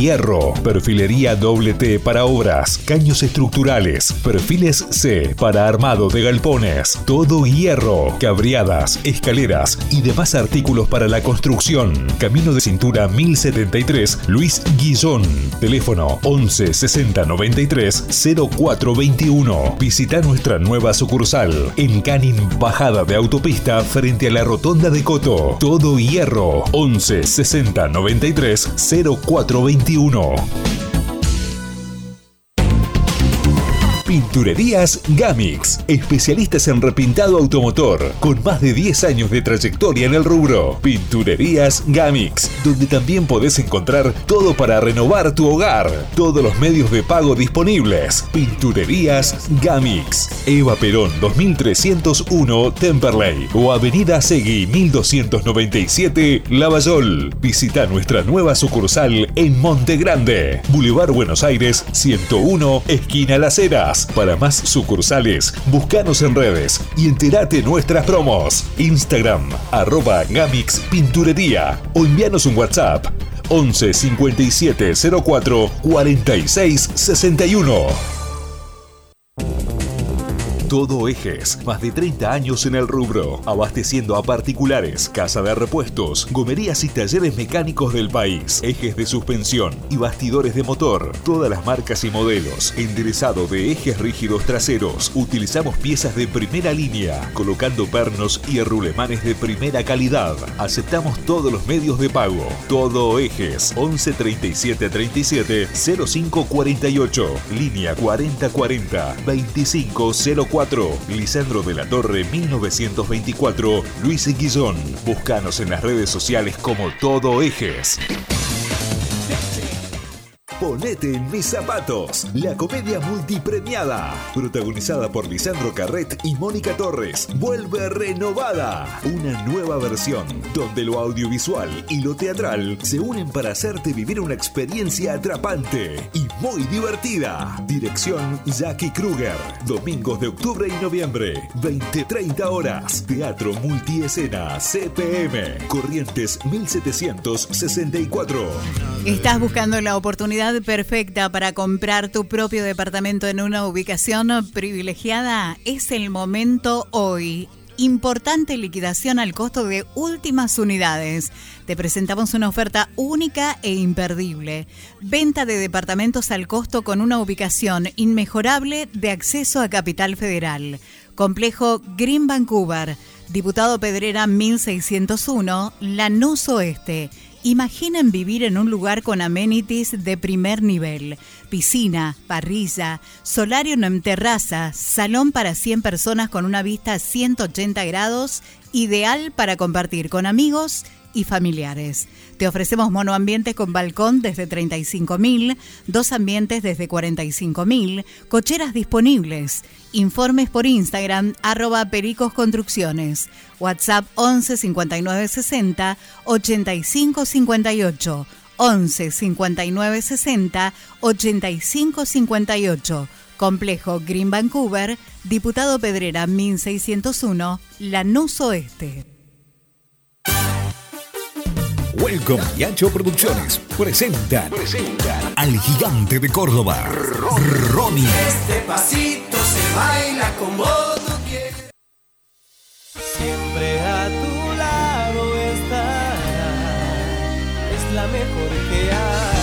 Hierro. Perfilería doble T para obras, caños estructurales, perfiles C para armado de galpones. Todo Hierro. Cabriadas, escaleras y demás artículos para la construcción. Camino de cintura 1073, Luis Guillón. Teléfono 11 60 93 0421. Visita nuestra nueva sucursal en Canin Bajada de Autopista frente a la Rotonda de Coto. Todo Hierro 11 60 93 0421. 2021. Pinturerías Gamix, especialistas en repintado automotor, con más de 10 años de trayectoria en el rubro. Pinturerías Gamix, donde también podés encontrar todo para renovar tu hogar. Todos los medios de pago disponibles. Pinturerías Gamix. Eva Perón 2301 Temperley o Avenida Segui 1297 Lavallol. Visita nuestra nueva sucursal en Monte Grande, Boulevard Buenos Aires 101, esquina Las Heras. Para más sucursales, búscanos en redes y entérate nuestras promos. Instagram, arroba Gamix Pinturería o envíanos un WhatsApp 11 57 04 46 61. Todo Ejes, más de 30 años en el rubro, abasteciendo a particulares, casa de repuestos, gomerías y talleres mecánicos del país, ejes de suspensión y bastidores de motor, todas las marcas y modelos, enderezado de ejes rígidos traseros, utilizamos piezas de primera línea, colocando pernos y rulemanes de primera calidad, aceptamos todos los medios de pago, Todo Ejes, 11 37 37 05 48, línea 4040 2504 Lisandro de la Torre 1924, Luis Guillón. Búscanos en las redes sociales como Todo Ejes. Ponete en mis zapatos, la comedia multipremiada, protagonizada por Lisandro Carret y Mónica Torres, vuelve renovada. Una nueva versión, donde lo audiovisual y lo teatral se unen para hacerte vivir una experiencia atrapante y muy divertida. Dirección Jackie Kruger, domingos de octubre y noviembre, 20-30 horas, Teatro Multiescena, CPM, Corrientes 1764. ¿Estás buscando la oportunidad perfecta para comprar tu propio departamento en una ubicación privilegiada es el momento hoy. Importante liquidación al costo de últimas unidades. Te presentamos una oferta única e imperdible. Venta de departamentos al costo con una ubicación inmejorable de acceso a Capital Federal. Complejo Green Vancouver. Diputado Pedrera 1601, Lanús Oeste Imaginen vivir en un lugar con amenities de primer nivel, piscina, parrilla, solario en terraza, salón para 100 personas con una vista a 180 grados, ideal para compartir con amigos y familiares. Te ofrecemos monoambientes con balcón desde 35.000, dos ambientes desde 45.000, cocheras disponibles. Informes por Instagram, arroba Pericos Construcciones. WhatsApp 11 59 60 85 58. 11 59 60 85 58. Complejo Green Vancouver, Diputado Pedrera 1601, Lanús Oeste. Welcome y Ancho Producciones presentan, al gigante de Córdoba, Ronnie. Este pasito se baila tú quieres. Siempre a tu lado estará. Es la mejor que hay.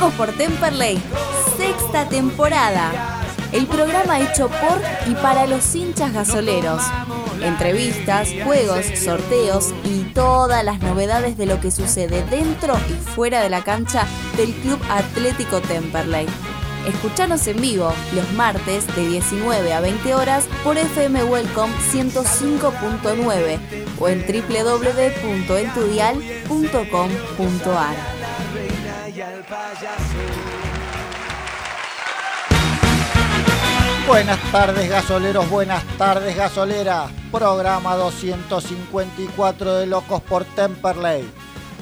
Por Temperley, sexta temporada. El programa hecho por y para los hinchas gasoleros. Entrevistas, juegos, sorteos y todas las novedades de lo que sucede dentro y fuera de la cancha del Club Atlético Temperley. Escuchanos en vivo los martes de 19 a 20 horas por FM Welcome 105.9 o en www.entudial.com.ar. Buenas tardes gasoleros, buenas tardes gasoleras. Programa 254 de Locos por Temperley.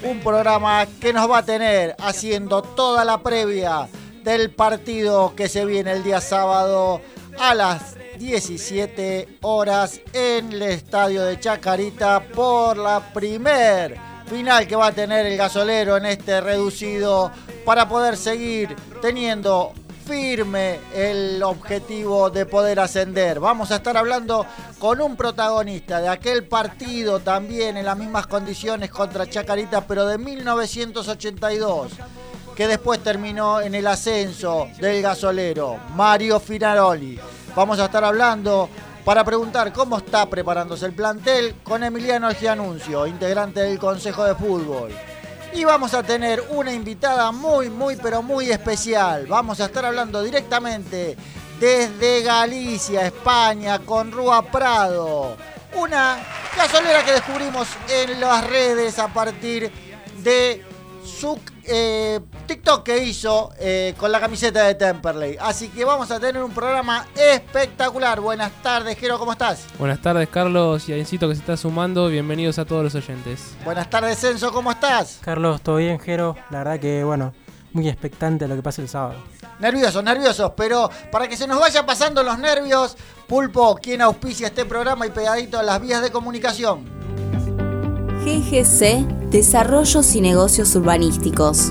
Un programa que nos va a tener haciendo toda la previa del partido que se viene el día sábado a las 17 horas en el estadio de Chacarita por la primer final que va a tener el gasolero en este reducido para poder seguir teniendo firme el objetivo de poder ascender. Vamos a estar hablando con un protagonista de aquel partido también en las mismas condiciones contra Chacarita, pero de 1982 que después terminó en el ascenso del gasolero, Mario Finaroli. Vamos a estar hablando para preguntar cómo está preparándose el plantel con Emiliano Gianuncio, integrante del Consejo de Fútbol. Y vamos a tener una invitada muy, muy, pero muy especial. Vamos a estar hablando directamente desde Galicia, España, con Rúa Prado. Una gasolera que descubrimos en las redes a partir de su eh, TikTok que hizo eh, con la camiseta de Temperley. Así que vamos a tener un programa espectacular. Buenas tardes, Jero, ¿cómo estás? Buenas tardes, Carlos y Aincito que se está sumando. Bienvenidos a todos los oyentes. Buenas tardes, Censo, ¿cómo estás? Carlos, ¿todo bien, Jero? La verdad que, bueno, muy expectante lo que pase el sábado. Nerviosos, nerviosos, pero para que se nos vaya pasando los nervios, Pulpo, quien auspicia este programa y pegadito a las vías de comunicación. GGC Desarrollos y Negocios Urbanísticos.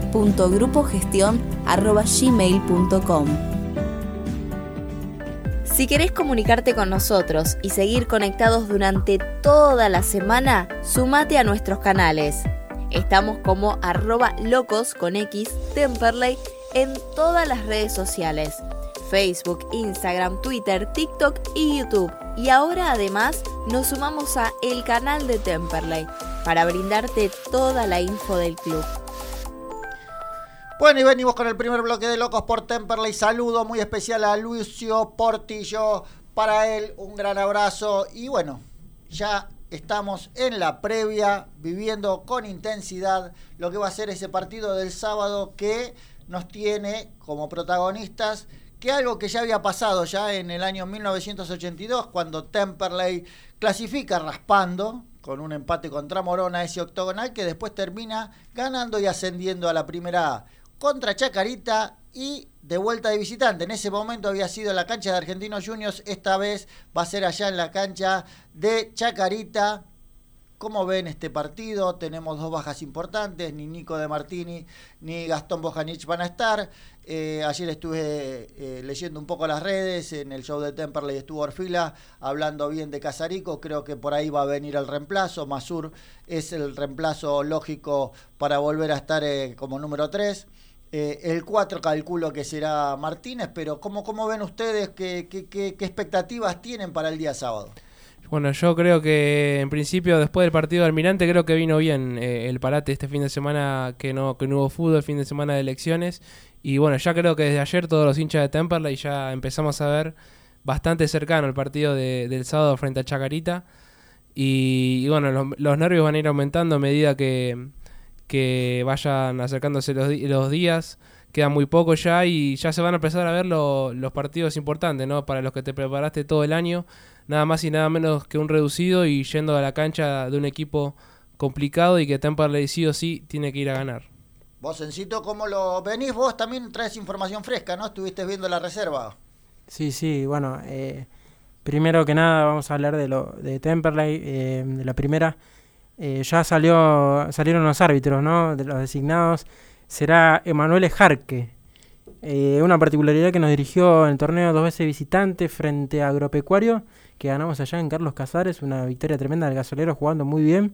ggc.grupogestion.gmail.com. Si querés comunicarte con nosotros y seguir conectados durante toda la semana, sumate a nuestros canales. Estamos como arroba locos con X Temperley en todas las redes sociales. Facebook, Instagram, Twitter, TikTok y YouTube. Y ahora además nos sumamos a el canal de Temperley para brindarte toda la info del club. Bueno, y venimos con el primer bloque de Locos por Temperley. Saludo muy especial a Lucio Portillo. Para él, un gran abrazo. Y bueno, ya estamos en la previa, viviendo con intensidad lo que va a ser ese partido del sábado que nos tiene como protagonistas que algo que ya había pasado ya en el año 1982, cuando Temperley clasifica raspando con un empate contra Morona ese octogonal que después termina ganando y ascendiendo a la primera contra Chacarita y de vuelta de visitante. En ese momento había sido la cancha de Argentinos Juniors, esta vez va a ser allá en la cancha de Chacarita. ¿Cómo ven este partido? Tenemos dos bajas importantes, ni Nico de Martini ni Gastón Bojanic van a estar. Eh, ayer estuve eh, leyendo un poco las redes, en el show de Temperley estuvo Orfila hablando bien de Casarico, creo que por ahí va a venir el reemplazo, Masur es el reemplazo lógico para volver a estar eh, como número 3. El 4 calculo que será Martínez, pero ¿cómo, cómo ven ustedes? ¿Qué, qué, qué, expectativas tienen para el día sábado? Bueno, yo creo que en principio después del partido de Almirante creo que vino bien el parate este fin de semana que no, que no hubo fútbol, el fin de semana de elecciones y bueno, ya creo que desde ayer todos los hinchas de Temperley ya empezamos a ver bastante cercano el partido de, del sábado frente a Chacarita. Y, bueno, los, nervios van a ir aumentando a medida que, que vayan acercándose los, los, días. Queda muy poco ya y ya se van a empezar a ver los partidos importantes, ¿no? Para los que te preparaste todo el año. Nada más y nada menos que un reducido y yendo a la cancha de un equipo complicado y que Temperley sí o sí tiene que ir a ganar. Vos, Encito, ¿cómo lo venís? Vos también traes información fresca, ¿no? Estuviste viendo la reserva. Sí, sí, bueno, eh, primero que nada vamos a hablar de lo de Temperley, eh, de la primera. Eh, ya salió salieron los árbitros, ¿no? De los designados. Será Emanuele Jarque. Eh, una particularidad que nos dirigió en el torneo dos veces visitante frente a Agropecuario, que ganamos allá en Carlos Casares, una victoria tremenda del gasolero jugando muy bien.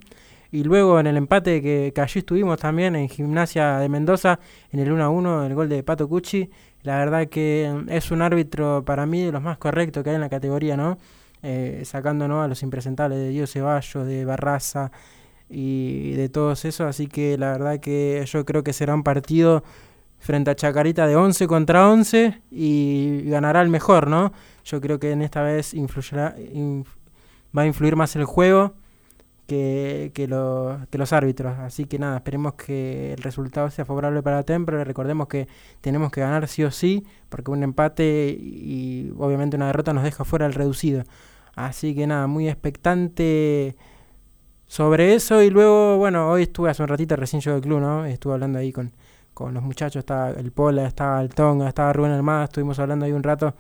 Y luego en el empate que, allí estuvimos también en Gimnasia de Mendoza, en el 1 a 1, el gol de Pato Cucci. La verdad que es un árbitro para mí de los más correctos que hay en la categoría, ¿no? Eh, sacando ¿no? a los impresentables de Dios Ceballos, de Barraza y de todos esos. Así que la verdad que yo creo que será un partido frente a Chacarita de 11 contra 11 y ganará el mejor, ¿no? Yo creo que en esta vez influyerá, inf- va a influir más el juego que, que, lo- que los árbitros. Así que nada, esperemos que el resultado sea favorable para Temple. Recordemos que tenemos que ganar sí o sí, porque un empate y obviamente una derrota nos deja fuera el reducido. Así que nada, muy expectante sobre eso. Y luego, bueno, hoy estuve hace un ratito, recién llegó al club, ¿no? Estuve hablando ahí con, con los muchachos, estaba el Pola, estaba el Tonga, estaba Rubén Armada, estuvimos hablando ahí un rato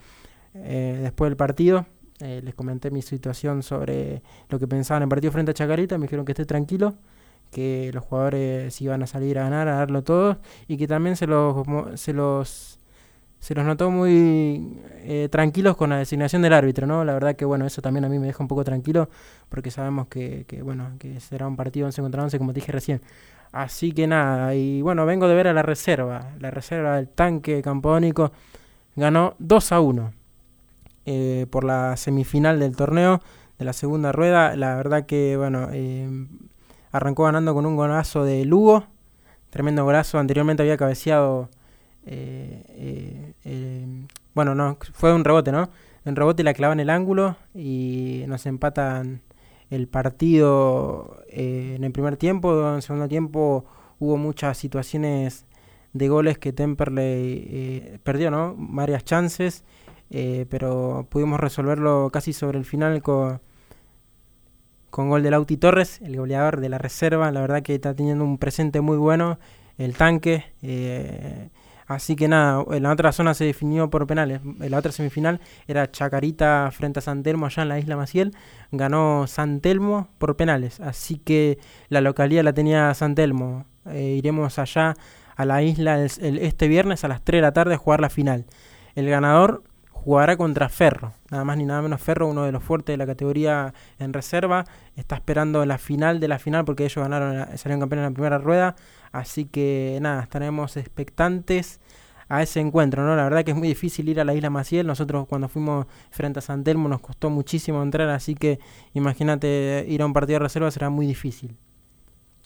eh, después del partido. Eh, les comenté mi situación sobre lo que pensaban en el partido frente a Chacarita, me dijeron que esté tranquilo, que los jugadores iban a salir a ganar, a darlo todo, y que también se los, se los, se los notó muy eh, tranquilos con la designación del árbitro, ¿no? La verdad que, bueno, eso también a mí me deja un poco tranquilo, porque sabemos que, que bueno, que será un partido 11 contra 11, como te dije recién. Así que nada, y bueno, vengo de ver a la reserva, la reserva del tanque campodónico ganó 2 a 1 eh, por la semifinal del torneo de la segunda rueda. La verdad que, bueno, eh, arrancó ganando con un golazo de Lugo, tremendo golazo. Anteriormente había cabeceado, eh, eh, eh, bueno, no, fue un rebote, ¿no? Un rebote la clava en el ángulo y nos empatan el partido en el primer tiempo. En el segundo tiempo hubo muchas situaciones de goles que Temperley perdió, ¿no? Varias chances pero pudimos resolverlo casi sobre el final con, con gol de Lauti Torres, el goleador de la reserva. La verdad que está teniendo un presente muy bueno el tanque. eh, así que nada, en la otra zona se definió por penales. En la otra semifinal era Chacarita frente a San Telmo allá en la isla Maciel. Ganó San Telmo por penales. Así que la localidad la tenía San Telmo. Eh, iremos allá a la isla el- este viernes a las 3 de la tarde a jugar la final. El ganador jugará contra Ferro, nada más ni nada menos Ferro, uno de los fuertes de la categoría en reserva, está esperando la final de la final porque ellos ganaron, salieron campeones en la primera rueda, así que nada, estaremos expectantes a ese encuentro, ¿no? La verdad que es muy difícil ir a la isla Maciel, nosotros cuando fuimos frente a San Telmo nos costó muchísimo entrar, así que imagínate ir a un partido de reserva será muy difícil.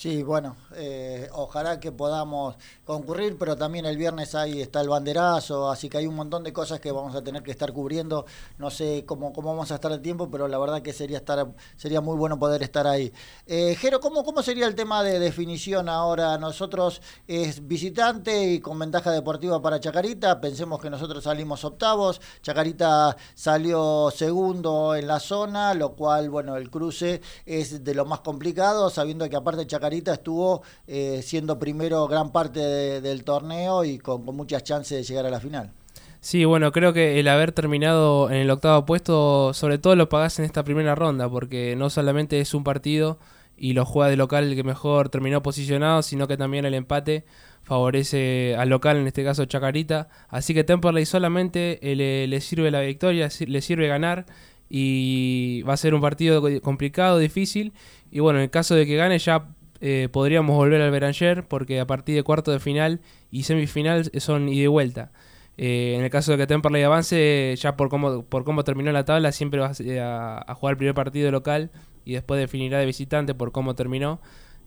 Sí, bueno, eh, ojalá que podamos concurrir, pero también el viernes ahí está el banderazo, así que hay un montón de cosas que vamos a tener que estar cubriendo. No sé cómo, cómo vamos a estar el tiempo, pero la verdad que sería estar sería muy bueno poder estar ahí. Eh, Jero, ¿cómo, ¿cómo sería el tema de definición ahora? Nosotros es visitante y con ventaja deportiva para Chacarita. Pensemos que nosotros salimos octavos, Chacarita salió segundo en la zona, lo cual, bueno, el cruce es de lo más complicado, sabiendo que aparte Chacarita estuvo eh, siendo primero gran parte de- del torneo y con, muchas chances de llegar a la final. Sí, bueno, creo que el haber terminado en el octavo puesto, sobre todo lo pagás en esta primera ronda, porque no solamente es un partido y lo juega de local el que mejor terminó posicionado, sino que también el empate favorece al local, en este caso Chacarita. Así que Temperley solamente eh, le, le sirve la victoria, le sirve ganar y va a ser un partido co- complicado, difícil. Y bueno, en el caso de que gane ya eh, podríamos volver al Beranger, porque a partir de cuarto de final y semifinal son ida y vuelta. Eh, en el caso de que Temperley avance, ya por cómo, por cómo terminó la tabla, siempre va a, a jugar el primer partido local y después definirá de visitante por cómo terminó.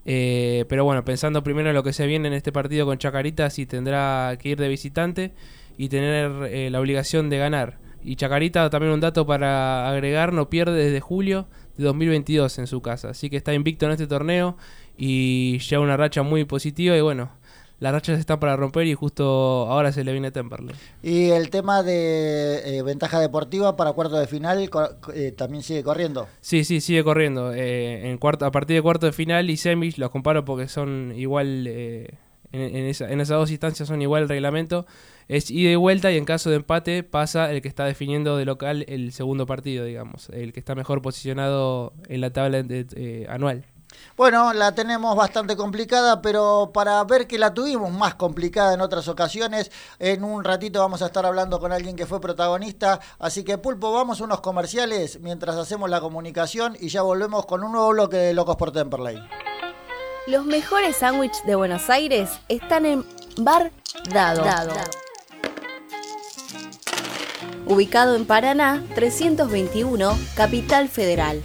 Eh, pero bueno, pensando primero en lo que se viene en este partido con Chacarita, sí tendrá que ir de visitante y tener eh, la obligación de ganar. Y Chacarita, también un dato para agregar, no pierde desde julio de 2022 en su casa. Así que está invicto en este torneo y lleva una racha muy positiva y bueno, la racha se está para romper y justo ahora se le viene Temperley. Y el tema de eh, ventaja deportiva para cuarto de final eh, también sigue corriendo. Sí, sí, sigue corriendo. Eh, en cuarto, a partir de cuarto de final y semis los comparo porque son igual eh, en, en esa- en esas dos instancias son igual el reglamento. Es ida y vuelta y en caso de empate pasa el que está definiendo de local el segundo partido, digamos. El que está mejor posicionado en la tabla de- anual. Bueno, la tenemos bastante complicada, pero para ver que la tuvimos más complicada en otras ocasiones, en un ratito vamos a estar hablando con alguien que fue protagonista. Así que, Pulpo, vamos a unos comerciales mientras hacemos la comunicación y ya volvemos con un nuevo bloque de Locos por Temperley. Los mejores sándwiches de Buenos Aires están en Bar Dado. Ubicado en Paraná 321, Capital Federal.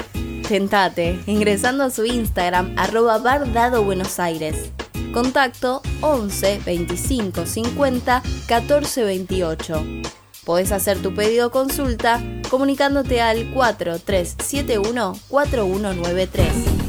Tentate ingresando a su Instagram arroba Bar Dado Buenos Aires. Contacto 11 25 50 14 28. Podés hacer tu pedido o consulta comunicándote al 4371 4193.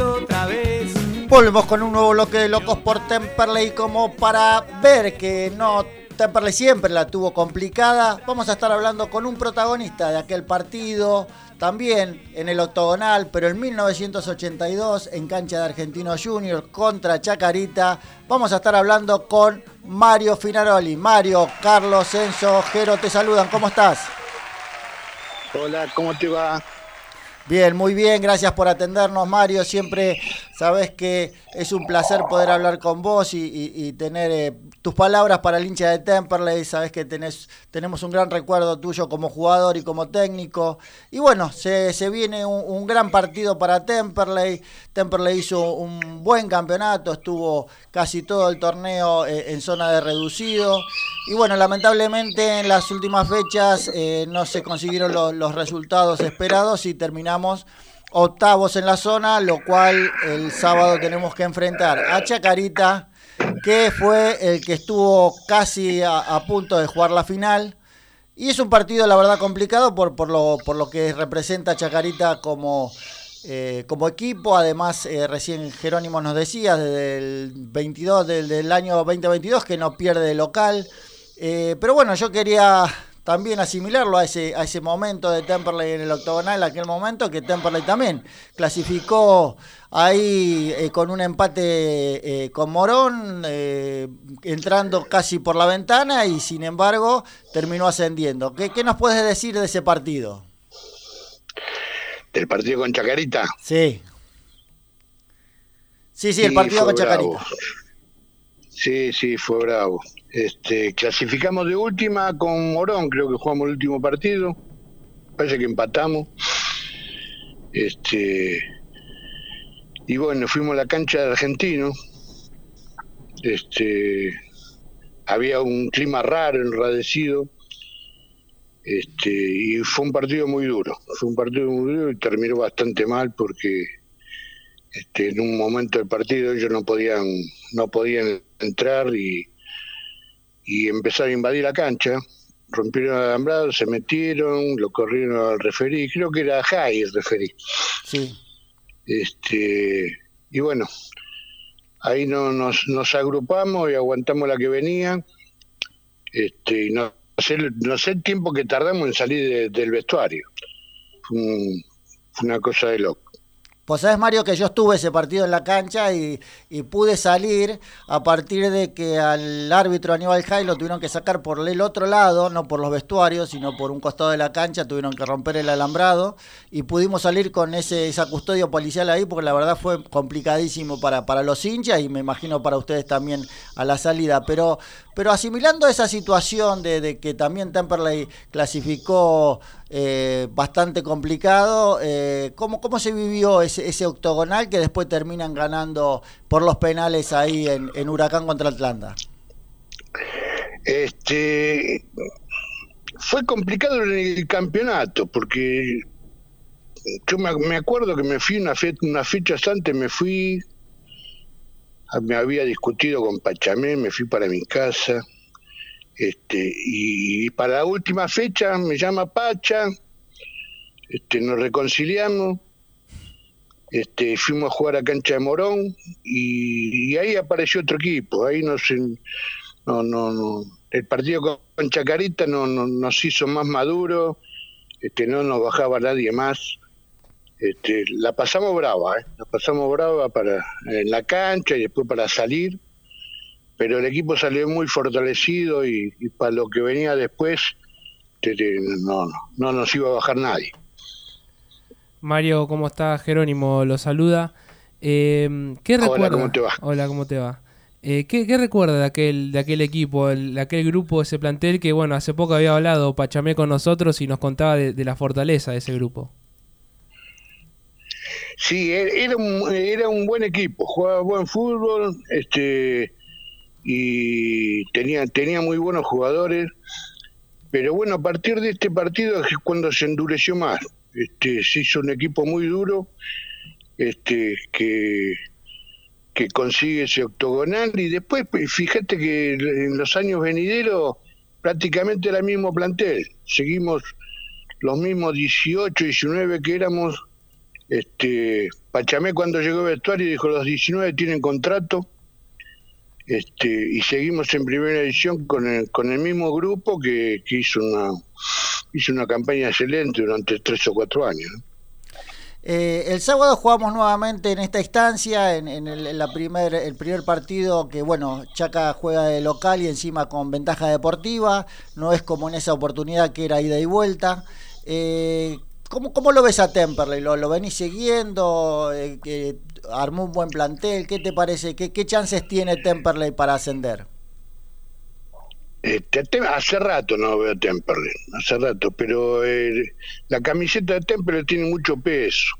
otra vez. Volvemos con un nuevo bloque de Locos por Temperley como para ver que no Temperley siempre la tuvo complicada. Vamos a estar hablando con un protagonista de aquel partido, también en el octogonal, pero en 1982 en cancha de Argentino Junior contra Chacarita. Vamos a estar hablando con Mario Finaroli. Mario, Carlos, Enzo, Jero, te saludan. ¿Cómo estás? Hola, ¿cómo te va? Bien, muy bien, gracias por atendernos, Mario. Siempre sabes que es un placer poder hablar con vos y, tener eh, tus palabras para el hincha de Temperley. Sabes que tenés, tenemos un gran recuerdo tuyo como jugador y como técnico. Y bueno, se, se viene un, gran partido para Temperley. Temperley hizo un buen campeonato, estuvo casi todo el torneo eh, en zona de reducido. Y bueno, lamentablemente en las últimas fechas eh, no se consiguieron lo- los resultados esperados y terminamos octavos en la zona, lo cual el sábado tenemos que enfrentar a Chacarita, que fue el que estuvo casi a, punto de jugar la final. Y es un partido, la verdad, complicado por, por, lo, por lo que representa Chacarita como, eh, como equipo. Además, eh, recién Jerónimo nos decía, desde el 22 del, del año 2022, que no pierde de local. Eh, pero bueno, yo quería también asimilarlo a ese, a ese momento de Temperley en el octogonal, aquel momento que Temperley también clasificó ahí eh, con un empate eh, con Morón, eh, entrando casi por la ventana y sin embargo terminó ascendiendo. ¿Qué, qué nos puedes decir de ese partido? ¿Del partido con Chacarita? Sí. Sí, sí, el partido con Chacarita. bravo. Sí, sí, fue bravo. Este, clasificamos de última con Morón, creo que jugamos el último partido. Parece que empatamos. Este, y bueno, fuimos a la cancha de Argentino. Este, había un clima raro, enradecido. Este, y fue un partido muy duro. Fue un partido muy duro y terminó bastante mal porque este, en un momento del partido ellos no podían no podían entrar y, y empezaron a invadir la cancha rompieron el alambrado se metieron lo corrieron al referí creo que era Jai el referí Sí. este y bueno ahí no, nos, nos agrupamos y aguantamos la que venía. Este, y no sé, no sé el tiempo que tardamos en salir del vestuario. Fue, fue una cosa de loco. Pues sabes, Mario, que yo estuve ese partido en la cancha y, pude salir a partir de que al árbitro Aníbal Jai lo tuvieron que sacar por el otro lado, no por los vestuarios, sino por un costado de la cancha, tuvieron que romper el alambrado y pudimos salir con ese, esa custodia policial ahí porque la verdad fue complicadísimo para, para los hinchas y me imagino para ustedes también a la salida. Pero, pero asimilando esa situación de, que también Temperley clasificó eh, bastante complicado. Eh, ¿cómo, ¿Cómo se vivió ese, ese octogonal que después terminan ganando por los penales ahí en, en Huracán contra Atlanta? Este fue complicado en el campeonato porque yo me, acuerdo que me fui una fe, unas fechas antes, me fui, me había discutido con Pachamé, me fui para mi casa este, y, para la última fecha me llama Pacha, este, nos reconciliamos, este, fuimos a jugar a cancha de Morón y, ahí apareció otro equipo, ahí no no, no, no, el partido con Chacarita no, nos hizo más maduro, este, no nos bajaba nadie más. Este, la pasamos brava, ¿eh? la pasamos brava para en la cancha y después para salir pero el equipo salió muy fortalecido y, para lo que venía después no, no nos iba a bajar nadie. Mario, ¿cómo estás? Jerónimo lo saluda. Eh, ¿qué Hola, ¿cómo te va? Hola, ¿cómo te va? Eh, ¿qué, recuerda de aquel, de aquel equipo, de aquel grupo, ese plantel que, bueno, hace poco había hablado Pachamé con nosotros y nos contaba de, la fortaleza de ese grupo? Sí, e-, era un, era un buen equipo, jugaba buen fútbol, este, y tenía, tenía muy buenos jugadores, pero bueno, a partir de este partido es cuando se endureció más. Este, se hizo un equipo muy duro, este, que, que consigue ese octogonal y después, pues, fíjate que en los años venideros prácticamente era el mismo plantel, seguimos los mismos 18, 19 que éramos. Este, Pachamé cuando llegó al vestuario dijo los 19 tienen contrato, este, y seguimos en primera edición con el, con el mismo grupo que, hizo una hizo una campaña excelente durante tres o cuatro años. Eh, el sábado jugamos nuevamente en esta instancia, en, el, la primer, el primer partido que, bueno, Chaca juega de local y encima con ventaja deportiva, no es como en esa oportunidad que era ida y vuelta. Eh, ¿cómo, ¿Cómo lo ves a Temperley? ¿Lo, lo venís siguiendo? Eh, que armó un buen plantel. ¿Qué te parece? ¿Qué, qué chances tiene Temperley para ascender? Este, hace rato no veo a Temperley, hace rato, pero eh, la camiseta de Temperley tiene mucho peso.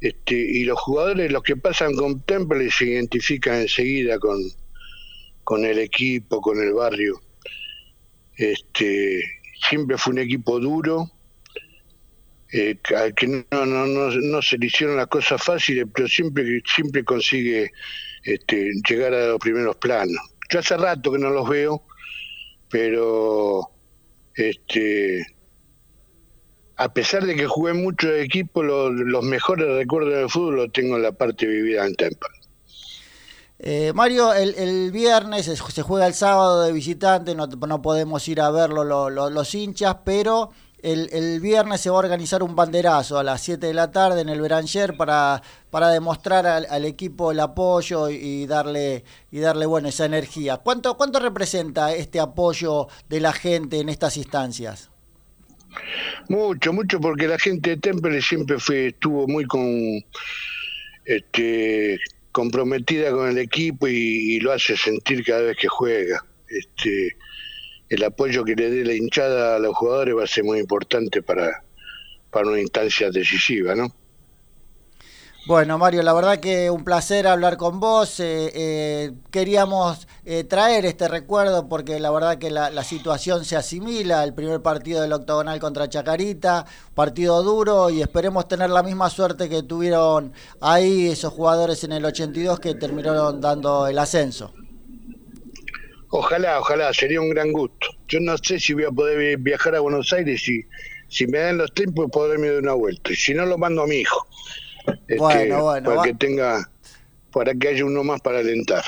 Este, y los jugadores, los que pasan con Temperley, se identifican enseguida con, con el equipo, con el barrio. Este, siempre fue un equipo duro, eh, que no, no, no, no, se le hicieron las cosas fáciles, pero siempre, siempre consigue este, llegar a los primeros planos. Yo hace rato que no los veo, pero este, a pesar de que jugué mucho de equipo, los mejores recuerdos del fútbol los tengo en la parte vivida en Tempa. Eh, Mario, el, el, viernes se juega el sábado de visitante, no, no podemos ir a verlo los hinchas, pero el, viernes se va a organizar un banderazo a las 7 de la tarde en el Beranger para, para demostrar al, equipo el apoyo y, darle y darle bueno esa energía. ¿Cuánto, ¿Cuánto representa este apoyo de la gente en estas instancias? Mucho, mucho, porque la gente de Temple siempre fue, estuvo muy con este comprometida con el equipo y, y lo hace sentir cada vez que juega. Este, el apoyo que le dé la hinchada a los jugadores va a ser muy importante para, para una instancia decisiva, ¿no? Bueno, Mario, la verdad que un placer hablar con vos. Eh, eh, queríamos eh, traer este recuerdo porque la verdad que la, la, situación se asimila. El primer partido del octogonal contra Chacarita, partido duro y esperemos tener la misma suerte que tuvieron ahí esos jugadores en el 82 que terminaron dando el ascenso. Ojalá, ojalá, sería un gran gusto. Yo no sé si voy a poder viajar a Buenos Aires y si me dan los tiempos poderme dar una vuelta. Y si no, lo mando a mi hijo. Este, bueno, bueno. Para que tenga para que haya uno más para alentar.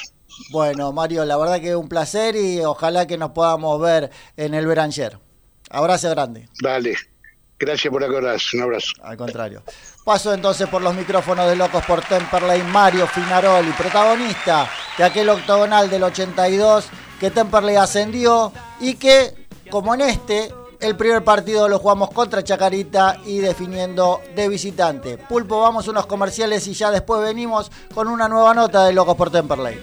Bueno, Mario, la verdad que es un placer y ojalá que nos podamos ver en el Beranger. Abrazo grande. Dale, gracias por acordarse, un abrazo. Al contrario. Paso entonces por los micrófonos de Locos por Temperley, Mario Finaroli, protagonista de aquel octogonal del 82 que Temperley ascendió y que, como en este, el primer partido lo jugamos contra Chacarita y definiendo de visitante. Pulpo, vamos unos comerciales y ya después venimos con una nueva nota de Locos por Temperley.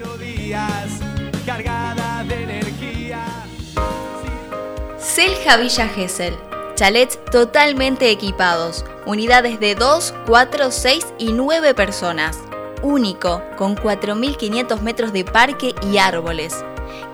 Selja Villa Gesell. Chalets totalmente equipados. Unidades de 2, 4, 6 y 9 personas. Único, con 4.500 metros de parque y árboles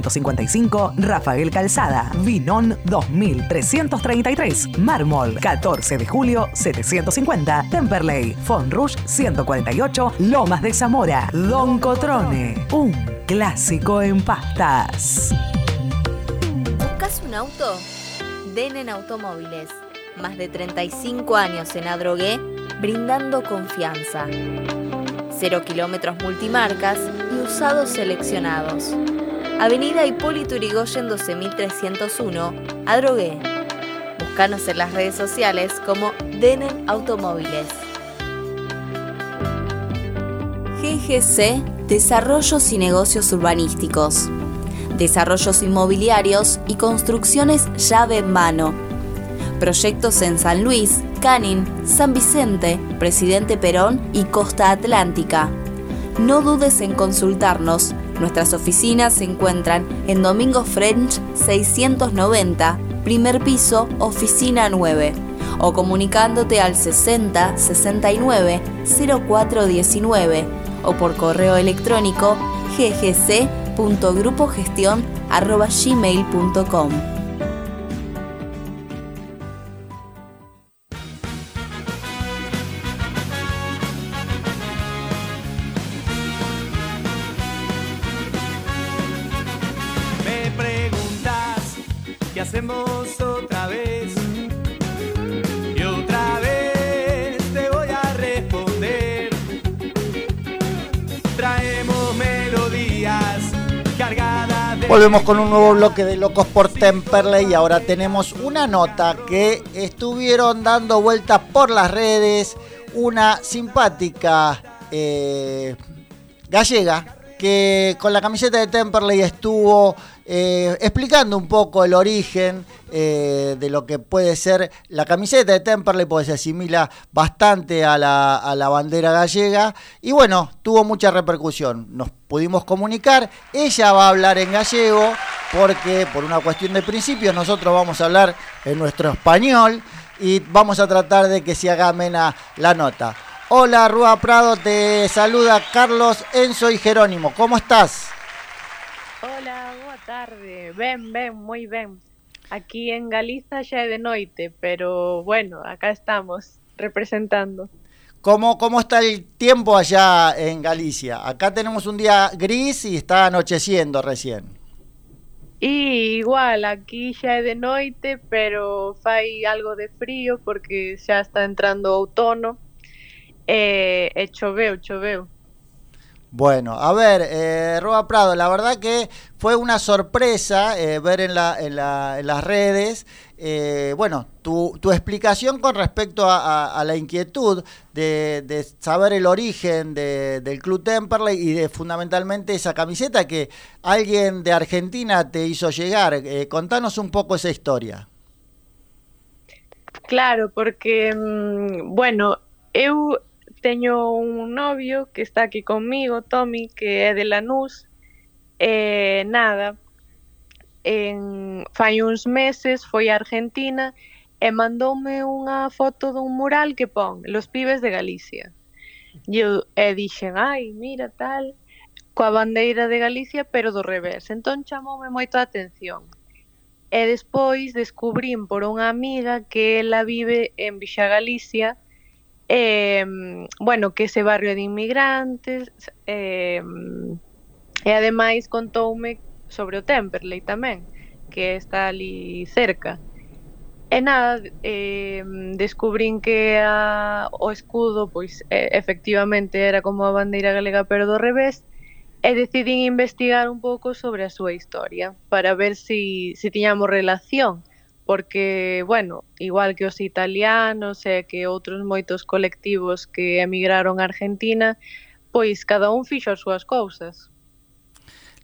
3355 Rafael Calzada, Vinón 2333, Mármol 14 de julio 750, Temperley, Fonrush 148, Lomas de Zamora, Don Cotrone, un clásico en pastas. ¿Buscas un auto? Denen Automóviles. Más de 35 años en Adrogué, brindando confianza. Cero kilómetros multimarcas y usados seleccionados. Avenida Hipólito Yrigoyen 12301, Adrogué. Búscanos en las redes sociales como Denen Automóviles. GGC Desarrollos y Negocios Urbanísticos. Desarrollos inmobiliarios y construcciones llave en mano. Proyectos en San Luis, Canin, San Vicente, Presidente Perón y Costa Atlántica. No dudes en consultarnos Nuestras oficinas se encuentran en Domingo French 690, primer piso, oficina 9, o comunicándote al 60 69 0419 o por correo electrónico ggc.grupogestion.gmail.com. Volvemos con un nuevo bloque de Locos por Temperley y ahora tenemos una nota que estuvieron dando vueltas por las redes. Una simpática eh, gallega que con la camiseta de Temperley estuvo eh, explicando un poco el origen eh, de lo que puede ser la camiseta de Temperley, porque se asimila bastante a la, bandera gallega. Y bueno, tuvo mucha repercusión. Nos pudimos comunicar. Ella va a hablar en gallego, porque por una cuestión de principio nosotros vamos a hablar en nuestro español y vamos a tratar de que se haga amena la nota. Hola Rúa Prado, te saluda Carlos, Enzo y Jerónimo. ¿Cómo estás? Hola, tarde. Ben, ben, moi ben. Aquí en Galiza xa é de noite, pero bueno, acá estamos representando. ¿Cómo, ¿Cómo está el tiempo allá en Galicia? Acá tenemos un día gris y está anocheciendo recién. E igual, aquí xa é de noite, pero fai algo de frío porque xa está entrando outono e, e choveu, choveu. Bueno, a ver, eh, Roba Prado, la verdad que fue una sorpresa eh, ver en, la, en, la, en, las redes eh, bueno, tu, tu, explicación con respecto a, la inquietud de, saber el origen del Club Temperley y de fundamentalmente esa camiseta que alguien de Argentina te hizo llegar. Eh, contanos un poco esa historia. Claro, porque, mm, bueno, eu teño un novio que está aquí conmigo, Tommy, que é de Lanús, e nada, en, fai uns meses foi a Argentina e mandoume unha foto dun mural que pon Los pibes de Galicia. E eu e dixen, ai, mira tal, coa bandeira de Galicia, pero do revés. Entón chamoume moito a atención. E despois descubrín por unha amiga que ela vive en Vixa Galicia, eh, bueno, que ese barrio de inmigrantes, eh, e ademais contoume sobre o Temperley tamén, que está ali cerca. E nada, eh, descubrín que a, o escudo pois eh, efectivamente era como a bandeira galega pero do revés e decidín investigar un pouco sobre a súa historia para ver se si, si tiñamos relación porque, bueno, igual que os italianos e que outros moitos colectivos que emigraron a Argentina, pois cada un fixo as súas cousas.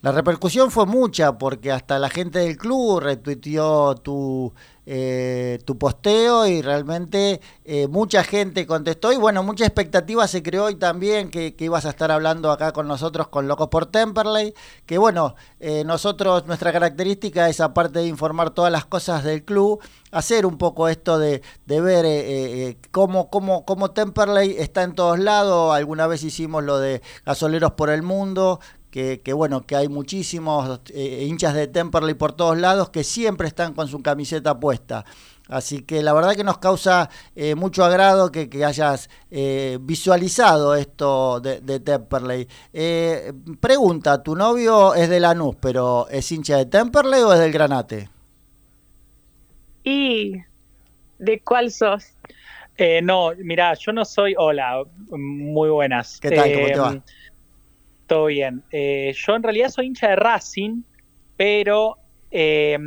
La repercusión fue mucha porque hasta la gente del club retuiteó tu, eh, tu posteo y realmente eh, mucha gente contestó. Y bueno, mucha expectativa se creó y también que, ibas a estar hablando acá con nosotros con Locos por Temperley, que bueno, eh, nosotros, nuestra característica es aparte de informar todas las cosas del club, hacer un poco esto de, de ver cómo, cómo, cómo Temperley está en todos lados, alguna vez hicimos lo de gasoleros por el mundo, que, bueno, que hay muchísimos eh, hinchas de Temperley por todos lados que siempre están con su camiseta puesta. Así que la verdad que nos causa eh, mucho agrado que, hayas eh, visualizado esto de, de Temperley. pregunta, ¿tu novio es de Lanús, pero es hincha de Temperley o es del Granate? ¿Y de cuál sos? no, mira, yo no soy... Hola, muy buenas. ¿Qué tal? ¿Cómo te va? Todo bien. Eh, yo en realidad soy hincha de Racing, pero eh,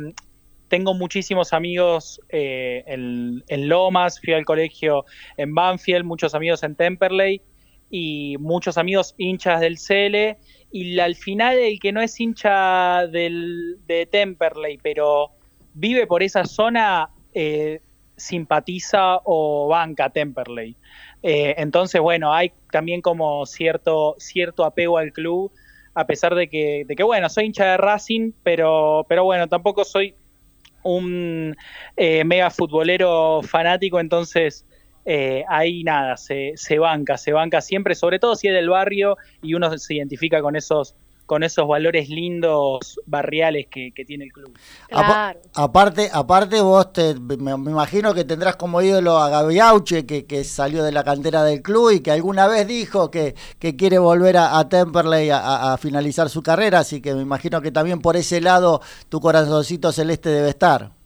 tengo muchísimos amigos eh, en, Lomas, fui al colegio en Banfield, muchos amigos en Temperley y muchos amigos hinchas del Cele. Y al final el que no es hincha de Temperley, pero vive por esa zona, simpatiza o banca Temperley. Eh, entonces, bueno, hay también como cierto, cierto apego al club, a pesar de que, de que, bueno, soy hincha de Racing, pero, pero bueno, tampoco soy un eh, mega futbolero fanático, entonces eh, ahí nada, se, se banca, se banca siempre, sobre todo si es del barrio y uno se identifica con esos con esos valores lindos barriales que, tiene el club. Aparte, aparte vos te, me, imagino que tendrás como ídolo a Gaviauche, que, que salió de la cantera del club y que alguna vez dijo que, que quiere volver a, Temperley a, finalizar su carrera, así que me imagino que también por ese lado tu corazoncito celeste debe estar.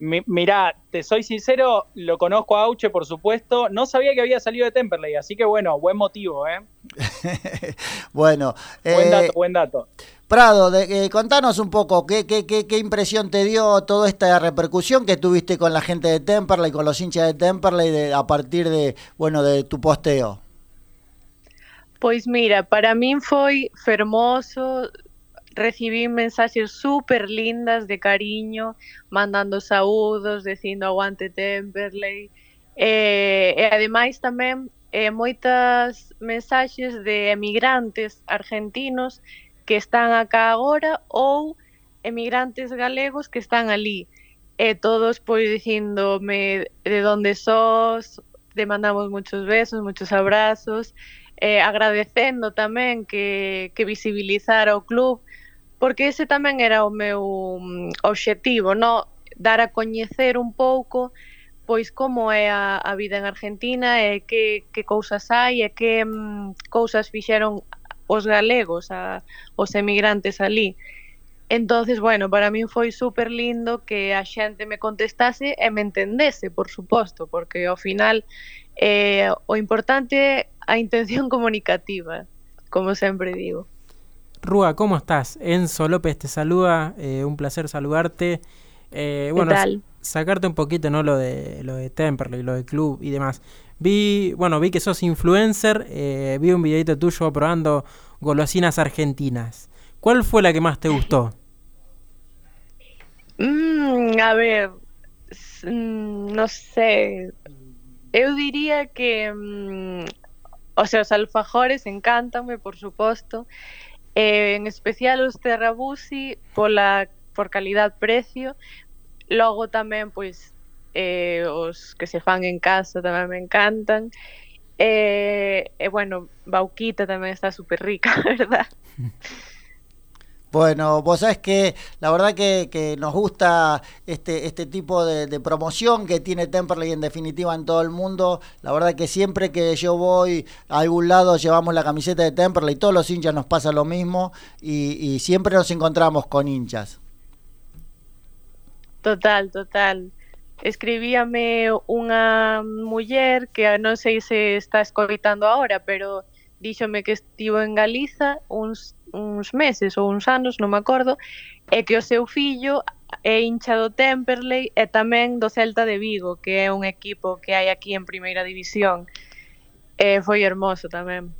Mirá, te soy sincero, lo conozco a Auche, por supuesto. No sabía que había salido de Temperley, así que bueno, buen motivo, ¿eh? bueno. Buen eh, dato, buen dato. Prado, de, eh, contanos un poco, ¿qué, qué, qué, qué impresión te dio toda esta repercusión que tuviste con la gente de Temperley, con los hinchas de Temperley de, a partir de, bueno, de tu posteo? Pues mira, para mí fue hermoso, recibí mensajes súper lindas de cariño, mandando saúdos, dicindo aguante Temperley. Eh, e ademais tamén eh, de emigrantes argentinos que están acá agora ou emigrantes galegos que están ali. E todos pois dicindome de onde sos, te mandamos muchos besos, muchos abrazos, eh, agradecendo tamén que, que visibilizara o club porque ese tamén era o meu mm, obxectivo, no dar a coñecer un pouco pois como é a, a vida en Argentina e que, que cousas hai e que mm, cousas fixeron os galegos, a, os emigrantes ali. Entonces, bueno, para min foi super lindo que a xente me contestase e me entendese, por suposto, porque ao final eh, o importante é a intención comunicativa, como sempre digo. Rúa, ¿cómo estás? Enzo López te saluda, eh, un placer saludarte. Eh, bueno, ¿Qué tal? sacarte un poquito, ¿no? Lo de, lo de Temperley, lo del club y demás. Vi, bueno, vi que sos influencer, eh, vi un videito tuyo probando golosinas argentinas. ¿Cuál fue la que más te gustó? Mm, a ver, mm, no sé. Eu diría que mm, o sea, os alfajores encántanme, por suposto. Eh, en especial os Terrabusi pola por calidad-precio. Logo tamén, pois, eh, os que se fan en casa tamén me encantan. Eh, e, bueno, Bauquita tamén está super rica, verdad? Bueno, vos sabés que la verdad que, que nos gusta este, este tipo de, promoción que tiene Temperley en definitiva en todo el mundo. La verdad que siempre que yo voy a algún lado llevamos la camiseta de Temperley, todos los hinchas nos pasa lo mismo y, y siempre nos encontramos con hinchas. Total, total. Escribíame unha muller que non sei se está escoitando ahora, pero díxome que estivo en Galiza uns uns meses ou uns anos, non me acordo, e que o seu fillo é hincha do Temperley e tamén do Celta de Vigo, que é un equipo que hai aquí en Primeira División. E foi hermoso tamén.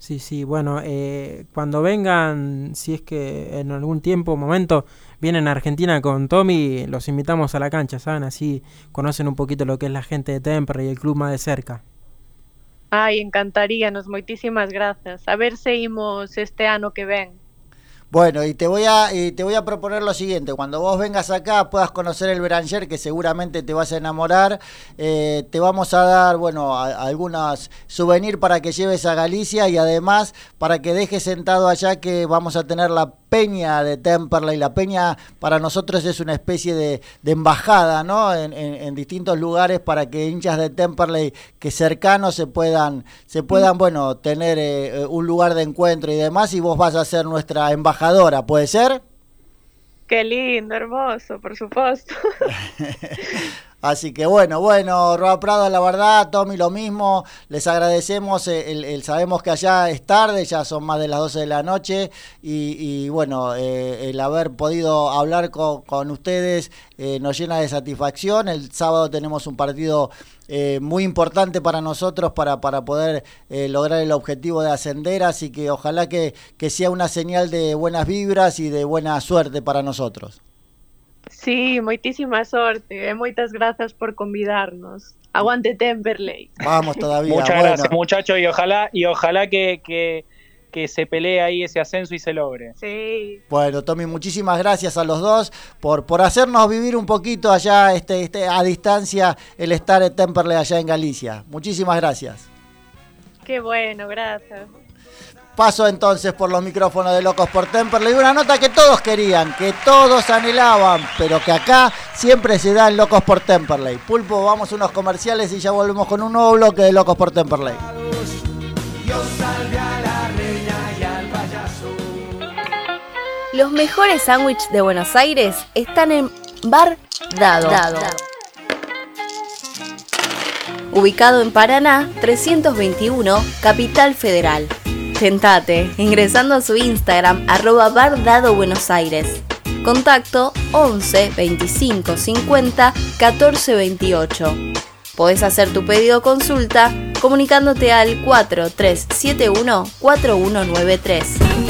Sí, sí, bueno, eh, cuando vengan, si es que en algún tiempo, momento, vienen a Argentina con Tommy, los invitamos a la cancha, ¿saben? Así conocen un poquito lo que es la gente de Temperley y el club más de cerca. Ai, encantaríanos, moitísimas grazas. A ver se imos este ano que ven. Bueno, y te voy a y te voy a proponer lo siguiente, cuando vos vengas acá puedas conocer el Beranger, que seguramente te vas a enamorar, eh, te vamos a dar, bueno, a, algunas souvenir para que lleves a Galicia y además para que dejes sentado allá que vamos a tener la peña de Temperley. La peña para nosotros es una especie de, de embajada, ¿no? En, en, en, distintos lugares para que hinchas de Temperley que cercanos se puedan, se puedan, bueno, tener eh, un lugar de encuentro y demás y vos vas a ser nuestra embajada embajadora, ¿puede ser? Qué lindo, hermoso, por supuesto. Así que bueno, bueno, Roa Prado, la verdad, Tommy, lo mismo. Les agradecemos. Eh, el, el, sabemos que allá es tarde, ya son más de las 12 de la noche. Y, bueno, eh, el haber podido hablar con, con ustedes eh, nos llena de satisfacción. El sábado tenemos un partido eh, muy importante para nosotros para, para poder eh, lograr el objetivo de ascender, así que ojalá que, que sea una señal de buenas vibras y de buena suerte para nosotros. Sí, moitísima sorte e moitas grazas por convidarnos. Aguante Temperley. Vamos todavía. Muchas bueno. gracias, muchachos, y ojalá y ojalá que, que, que se pelee ahí ese ascenso y se logre. Sí. Bueno, Tommy, muchísimas gracias a los dos por, por hacernos vivir un poquito allá este, este, a distancia el estar en Temperley allá en Galicia. Muchísimas gracias. Qué bueno, gracias. Paso entonces por los micrófonos de Locos por Temperley. Una nota que todos querían, que todos anhelaban, pero que acá siempre se da en Locos por Temperley. Pulpo, vamos a unos comerciales y ya volvemos con un nuevo bloque de Locos por Temperley. Los mejores sándwiches de Buenos Aires están en Bar Dado. Dado. Ubicado en Paraná 321, Capital Federal. Tentate ingresando a su Instagram arroba Bar Dado Buenos Aires. Contacto 11 25 50 14 28. Podés hacer tu pedido o consulta comunicándote al 4371 4193.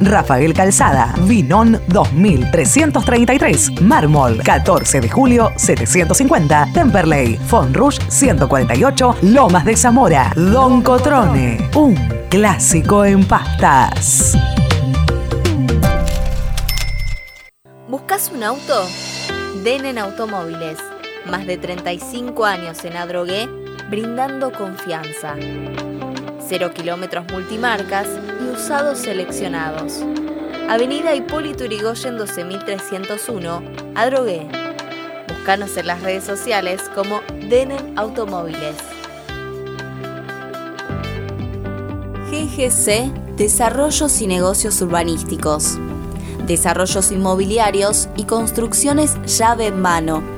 Rafael Calzada, Vinón 2333, Mármol 14 de julio 750, Temperley, Fonrush 148, Lomas de Zamora, Don Cotrone, un clásico en pastas. ¿Buscas un auto? Denen Automóviles. Más de 35 años en Adrogué, brindando confianza. Cero kilómetros multimarcas y usados seleccionados. Avenida Hipólito Yrigoyen 12301, Adrogué. Búscanos en las redes sociales como Denen Automóviles. GGC Desarrollos y Negocios Urbanísticos. Desarrollos inmobiliarios y construcciones llave en mano.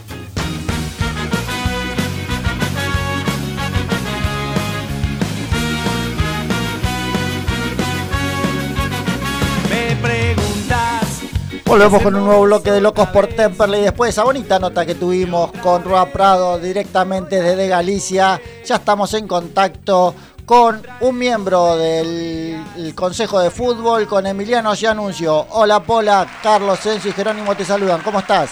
Volvemos con un nuevo bloque de Locos por Temperley. Después de esa bonita nota que tuvimos con Roa Prado directamente desde Galicia, ya estamos en contacto con un miembro del el Consejo de Fútbol, con Emiliano Gianuncio. Hola Pola, Carlos Sensi y Jerónimo te saludan. ¿Cómo estás?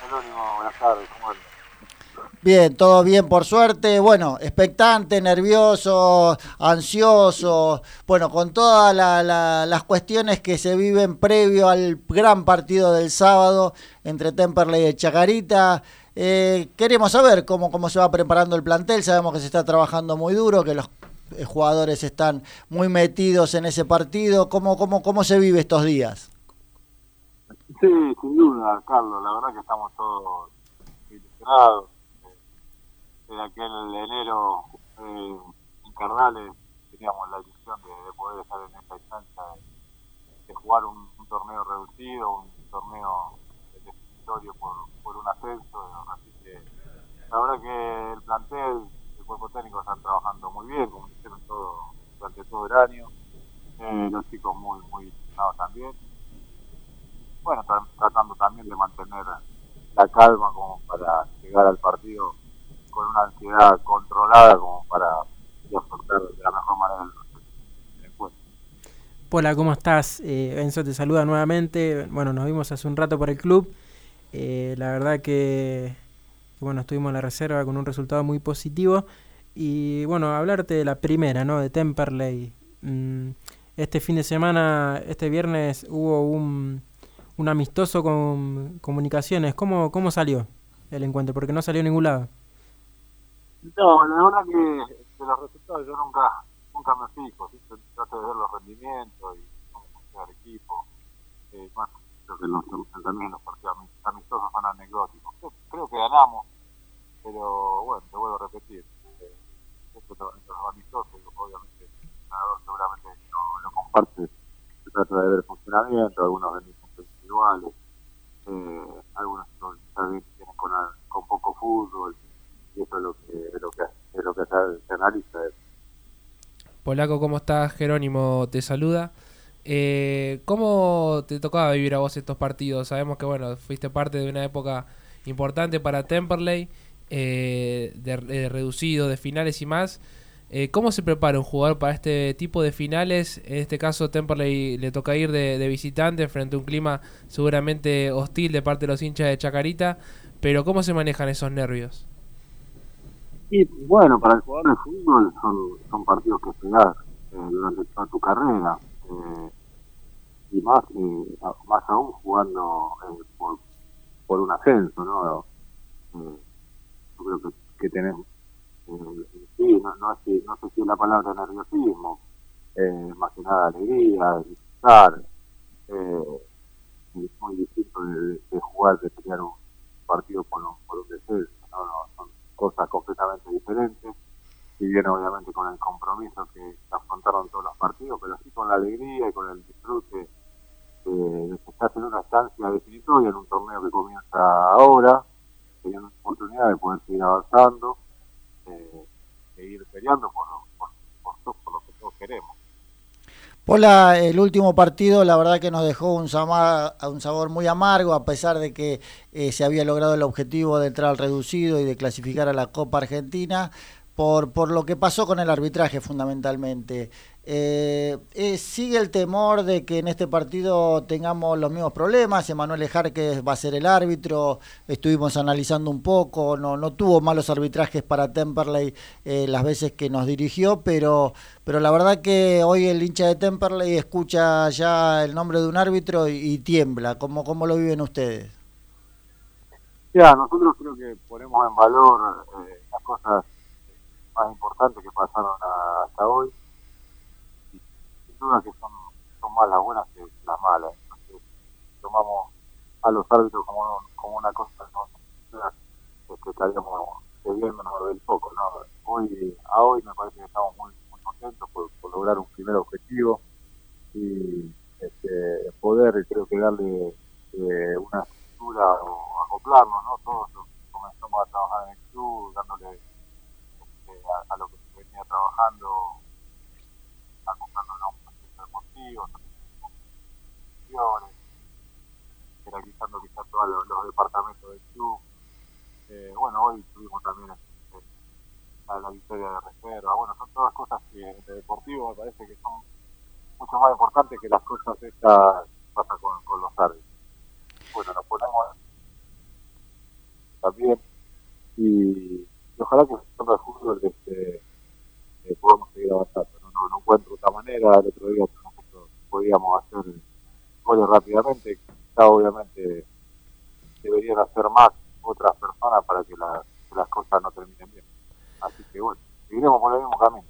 Jerónimo, buenas tardes, ¿cómo andas? Bien, todo bien por suerte. Bueno, expectante, nervioso, ansioso. Bueno, con todas la- la- las cuestiones que se viven previo al gran partido del sábado entre Temperley y Chacarita. Eh, queremos saber cómo, cómo se va preparando el plantel. Sabemos que se está trabajando muy duro, que los eh, jugadores están muy metidos en ese partido. ¿Cómo, cómo, cómo se vive estos días? Sí, sin duda, Carlos, la verdad que estamos todos ilusionados. Eh, aquel enero eh, en Carnales teníamos la ilusión de, de poder estar en esta instancia, de, de jugar un, un torneo reducido, un torneo definitorio por, por un ascenso. Así que la verdad que el plantel, el cuerpo técnico están trabajando muy bien, como hicieron todo, durante todo el año. Eh, los chicos muy, muy ilusionados también. bueno, tra- tratando también de mantener la calma como para llegar al partido con una ansiedad controlada como para afrontar de la mejor manera el, encuentro. Hola, ¿cómo estás? Eh, Enzo te saluda nuevamente. Bueno, nos vimos hace un rato por el club. Eh, la verdad que, bueno, estuvimos en la reserva con un resultado muy positivo. Y bueno, hablarte de la primera, ¿no? De Temperley. Mm, este fin de semana, este viernes, hubo un, un amistoso con comunicaciones. ¿Cómo, ¿Cómo salió el encuentro? Porque no salió a ningún lado. No, la verdad que de los resultados yo nunca nunca me fijo, trato de ver los rendimientos y cómo funciona el equipo. Eh, más creo que los, también los partidos amistosos son anecdóticos. Creo, creo que ganamos, pero bueno, te vuelvo a repetir. Eh, esto, los amistosos, obviamente, el ganador seguramente no lo comparte. Se trata de ver el funcionamiento, algunos ven individuales, eh, algunos también tienen con, con poco fútbol y eso es lo que, es lo que, es lo que se, analiza. Polaco, ¿cómo estás? Jerónimo te saluda. Eh, ¿Cómo te tocaba vivir a vos estos partidos? Sabemos que bueno, fuiste parte de una época importante para Temperley, eh, de, reducido, de finales y más. Eh, ¿Cómo se prepara un jugador para este tipo de finales? En este caso, Temperley le toca ir de, de, visitante frente a un clima seguramente hostil de parte de los hinchas de Chacarita. Pero ¿cómo se manejan esos nervios? Y bueno, para el jugador de fútbol son, son partidos que esperás eh, durante toda tu carrera. Eh, y más, eh, más aún jugando eh, por, por un ascenso, ¿no? Yo creo que, que tenés sí, no, no, sé, si es la palabra nerviosismo, más que nada alegría, disfrutar. Es muy distinto de, de, jugar, de pelear un partido por un, por un descenso, ¿no? no cosas completamente diferentes. Si bien obviamente con el compromiso que afrontaron todos los partidos, pero sí con la alegría y con el disfrute de que estás en una estancia definitoria en un torneo que comienza ahora, teniendo la oportunidad de poder seguir avanzando eh, e ir peleando por, por, lo que todos queremos. Pola, el último partido la verdad que nos dejó un, sabor, un sabor muy amargo a pesar de que eh, se había logrado el objetivo de entrar al reducido y de clasificar a la Copa Argentina por lo que pasó con el arbitraje fundamentalmente. Eh, eh, sigue el temor de que en este partido tengamos los mismos problemas. Emanuel Jarque va a ser el árbitro. Estuvimos analizando un poco. No, no tuvo malos arbitrajes para Temperley eh, las veces que nos dirigió, pero, pero la verdad que hoy el hincha de Temperley escucha ya el nombre de un árbitro y, tiembla. ¿Cómo, ¿Cómo lo viven ustedes? Ya, nosotros creo que ponemos en valor eh, las cosas más importantes que pasaron hasta hoy duda que son, son más las buenas que las malas. Entonces, tomamos a los árbitros como, como una cosa ¿no? que estaríamos debiéndonos del poco. ¿no? Hoy, a hoy me parece que estamos muy, muy contentos por, lograr un primer objetivo y este, poder, creo que darle eh, una estructura o acoplarnos, ¿no? Todos comenzamos a trabajar en el club, dándole este, a, a, lo que se venía trabajando, acoplándonos deportivos, jerarquizando quizás todos los, departamentos del club. Eh, bueno, hoy tuvimos también eh, la, la, victoria de reserva. Bueno, son todas cosas que de deportivo me parece que son mucho más importantes que las cosas estas pasan con, los árbitros. Bueno, nos ponemos también y, y ojalá que el fútbol este, eh, podamos seguir avanzando. No, no, no encuentro otra manera. El otro día podíamos hacer goles rápidamente. Quizá obviamente deberían hacer más otras personas para que, la, que, las cosas no terminen bien. Así que bueno, seguiremos por el mismo camino.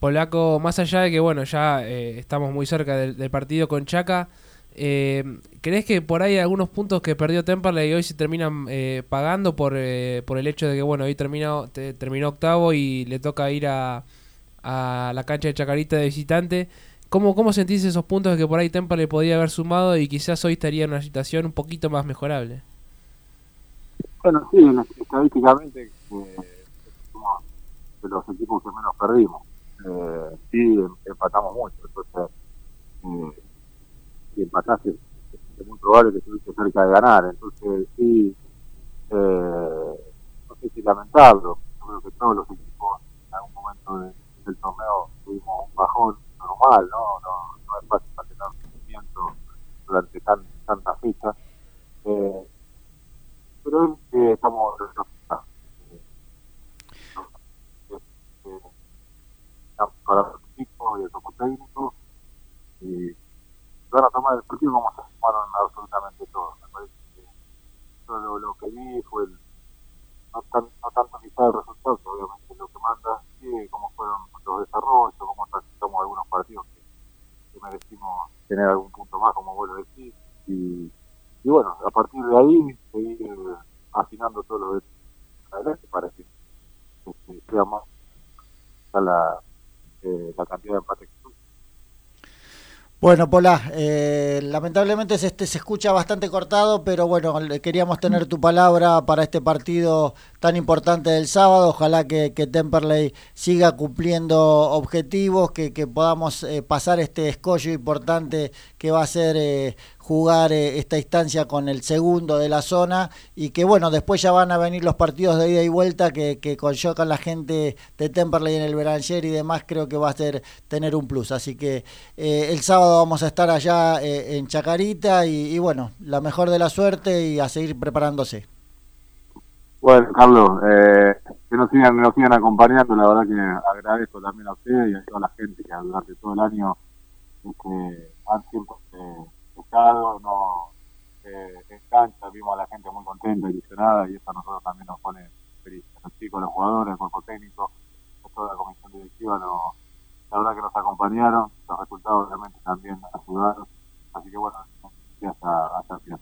Polaco, más allá de que bueno, ya eh, estamos muy cerca del, partido con Chaca, eh, ¿crees que por ahí algunos puntos que perdió Temperley hoy se terminan eh, pagando por, eh, por el hecho de que bueno, hoy terminó, te, terminó octavo y le toca ir a, a la cancha de Chacarita de visitante? ¿Cómo, ¿Cómo sentís esos puntos que por ahí Temperley podía haber sumado y quizás hoy estaría en una situación un poquito más mejorable? Bueno, sí, estadísticamente eh, de los equipos que menos perdimos. Eh, sí, em, empatamos mucho, entonces eh, si empataste es muy probable que estuviste cerca de ganar. Entonces sí, eh, no sé si lamentarlo. Yo creo que todos los equipos en algún momento de- del torneo tuvimos un bajón normal, ¿no? No, es fácil mantener rendimiento durante tan, tantas fechas. Eh, pero. Eh, estamos para los equipos y el grupo técnico y van a tomar el partido como se tomaron absolutamente todo. Me parece que todo lo, que vi fue el, no, tan, no tanto quizá el resultado, obviamente lo que manda, cómo fueron los desarrollos, cómo transitamos algunos partidos que, que merecimos tener algún punto más, como vos lo decís. Y, bueno, a partir de ahí, seguir afinando todos los detalles para que este, sea más la, eh, la cantidad de empates que. Bueno, Pola, eh, lamentablemente se, este, se escucha bastante cortado, pero bueno, queríamos tener tu palabra para este partido tan importante del sábado. Ojalá que, que Temperley siga cumpliendo objetivos, que, que podamos eh, pasar este escollo importante que va a ser eh, jugar eh, esta instancia con el segundo de la zona y que bueno, después ya van a venir los partidos de ida y vuelta que, que con yo con la gente de Temperley en el Beranger y demás creo que va a ser tener un plus. Así que eh, el sábado vamos a estar allá eh, en Chacarita y, bueno, la mejor de la suerte y a seguir preparándose. Bueno, Carlos, eh, que nos sigan, sigan acompañando, la verdad que agradezco también a ustedes y a toda la gente que durante todo el año este, han siempre no, eh, en cancha, vimos a la gente muy contenta, ilusionada y eso a nosotros también nos pone felices, los chicos, los jugadores, al cuerpo técnico, toda la comisión directiva, no, la verdad que nos acompañaron, los resultados obviamente también ayudaron, así que bueno, hasta, hasta el final.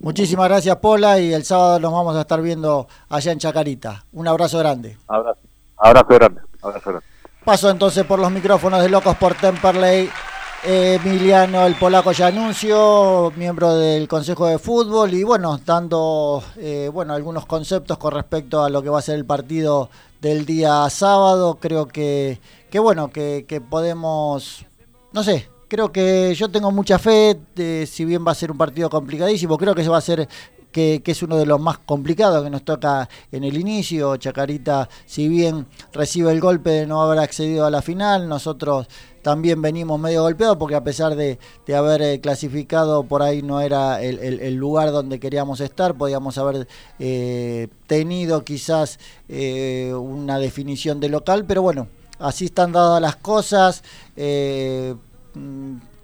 Muchísimas gracias Pola y el sábado nos vamos a estar viendo allá en Chacarita. Un abrazo grande. Abrazo, abrazo grande, abrazo grande. Paso entonces por los micrófonos de Locos por Temperley. Emiliano el Polaco ya anuncio, miembro del Consejo de Fútbol y bueno, dando eh, bueno algunos conceptos con respecto a lo que va a ser el partido del día sábado. Creo que, que bueno, que, que podemos, no sé, creo que yo tengo mucha fe, de, si bien va a ser un partido complicadísimo, creo que se va a ser que, que, es uno de los más complicados que nos toca en el inicio. Chacarita, si bien recibe el golpe de no haber accedido a la final, nosotros también venimos medio golpeados porque a pesar de, de haber eh, clasificado por ahí no era el, el, lugar donde queríamos estar, podíamos haber eh, tenido quizás eh, una definición de local, pero bueno, así están dadas las cosas. Eh,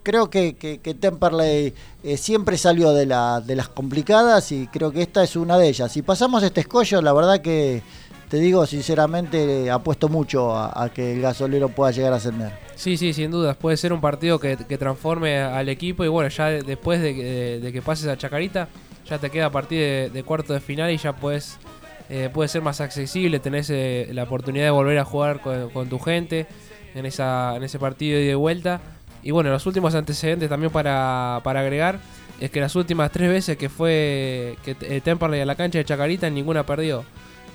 creo que, que, Temperley siempre salió de, la, de las complicadas y creo que esta es una de ellas. Si pasamos este escollo, la verdad que te digo sinceramente, apuesto mucho a, que el gasolero pueda llegar a ascender. Sí, sí, sin dudas. Puede ser un partido que, transforme al equipo y bueno, ya después de, de, de, que pases a Chacarita, ya te queda a partir de, de cuarto de final y ya puedes... Eh, puede ser más accesible, tenés eh, la oportunidad de volver a jugar con, tu gente en, esa, en ese partido de vuelta. Y bueno, los últimos antecedentes también para, para agregar es que las últimas tres veces que fue que eh, Temperley a la cancha de Chacarita, ninguna perdió.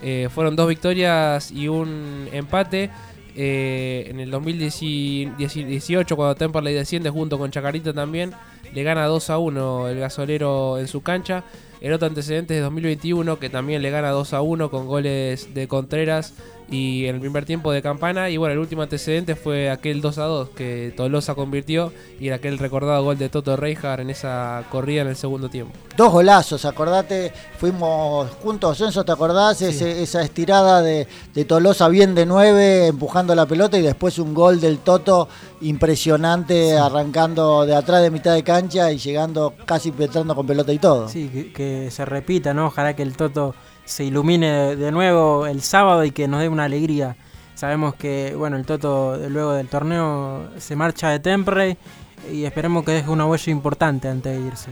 Eh, fueron dos victorias y un empate. Eh, en el 2018, cuando Temperley desciende junto con Chacarita también, le gana 2 a 1 el gasolero en su cancha. El otro antecedente es de 2021, que también le gana 2 a 1 con goles de Contreras y en el primer tiempo de Campana. Y bueno, el último antecedente fue aquel 2 a 2 que Tolosa convirtió y era aquel recordado gol de Toto Reijar en esa corrida en el segundo tiempo. Dos golazos, acordate, fuimos juntos, Enzo, ¿te acordás? Sí. Ese, esa estirada de, de, Tolosa bien de 9, empujando la pelota y después un gol del Toto impresionante, sí. arrancando de atrás de mitad de cancha y llegando casi penetrando con pelota y todo. Sí, que, que se repita, ¿no? Ojalá que el Toto se ilumine de nuevo el sábado y que nos dé una alegría. Sabemos que bueno el Toto luego del torneo se marcha de Temperley y esperemos que deje una huella importante antes de irse.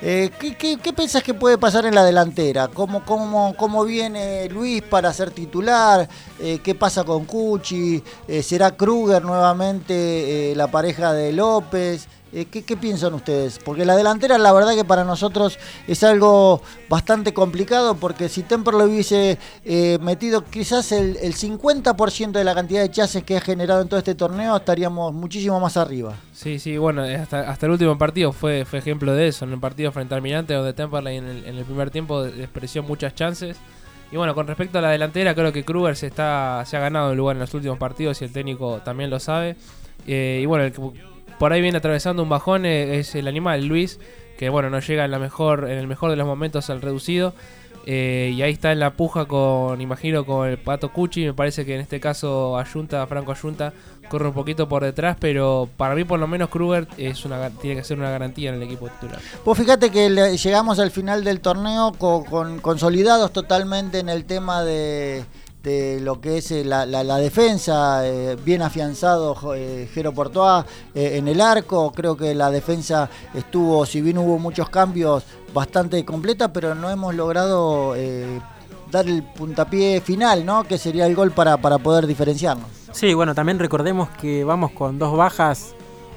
Eh, ¿qué, qué, qué, pensás que puede pasar en la delantera? ¿Cómo, cómo, cómo viene Luis para ser titular? Eh, ¿Qué pasa con Cuchi? Eh, ¿Será Kruger nuevamente la pareja de López? Eh, ¿qué, ¿qué, piensan ustedes? Porque la delantera, la verdad que para nosotros es algo bastante complicado, porque si Temper lo hubiese eh, metido quizás el, el 50% de la cantidad de chases que ha generado en todo este torneo, estaríamos muchísimo más arriba. Sí, sí, bueno, hasta, hasta el último partido fue, fue ejemplo de eso, en el partido frente al Almirante, donde Temperley en el, primer tiempo despreció muchas chances. Y bueno, con respecto a la delantera, creo que Kruger se, está, se ha ganado el lugar en los últimos partidos y el técnico también lo sabe. Eh, y bueno, el por ahí viene atravesando un bajón eh, es el animal, Luis, que bueno, no llega en, la mejor, en el mejor de los momentos al reducido. Eh, y ahí está en la puja con, imagino, con el Pato Cuchi. Me parece que en este caso Ayunta, Franco Ayunta, corre un poquito por detrás, pero para mí por lo menos Kruger es una, tiene que ser una garantía en el equipo titular. Pues fíjate que le- llegamos al final del torneo co- con, consolidados totalmente en el tema de, lo que es eh, la, la- la defensa, eh, bien afianzado eh, Jero Portoa eh, en el arco, creo que la defensa estuvo, si bien hubo muchos cambios, bastante completa, pero no hemos logrado dar el puntapié final, ¿no? Que sería el gol para, para poder diferenciarnos. Sí, bueno, también recordemos que vamos con dos bajas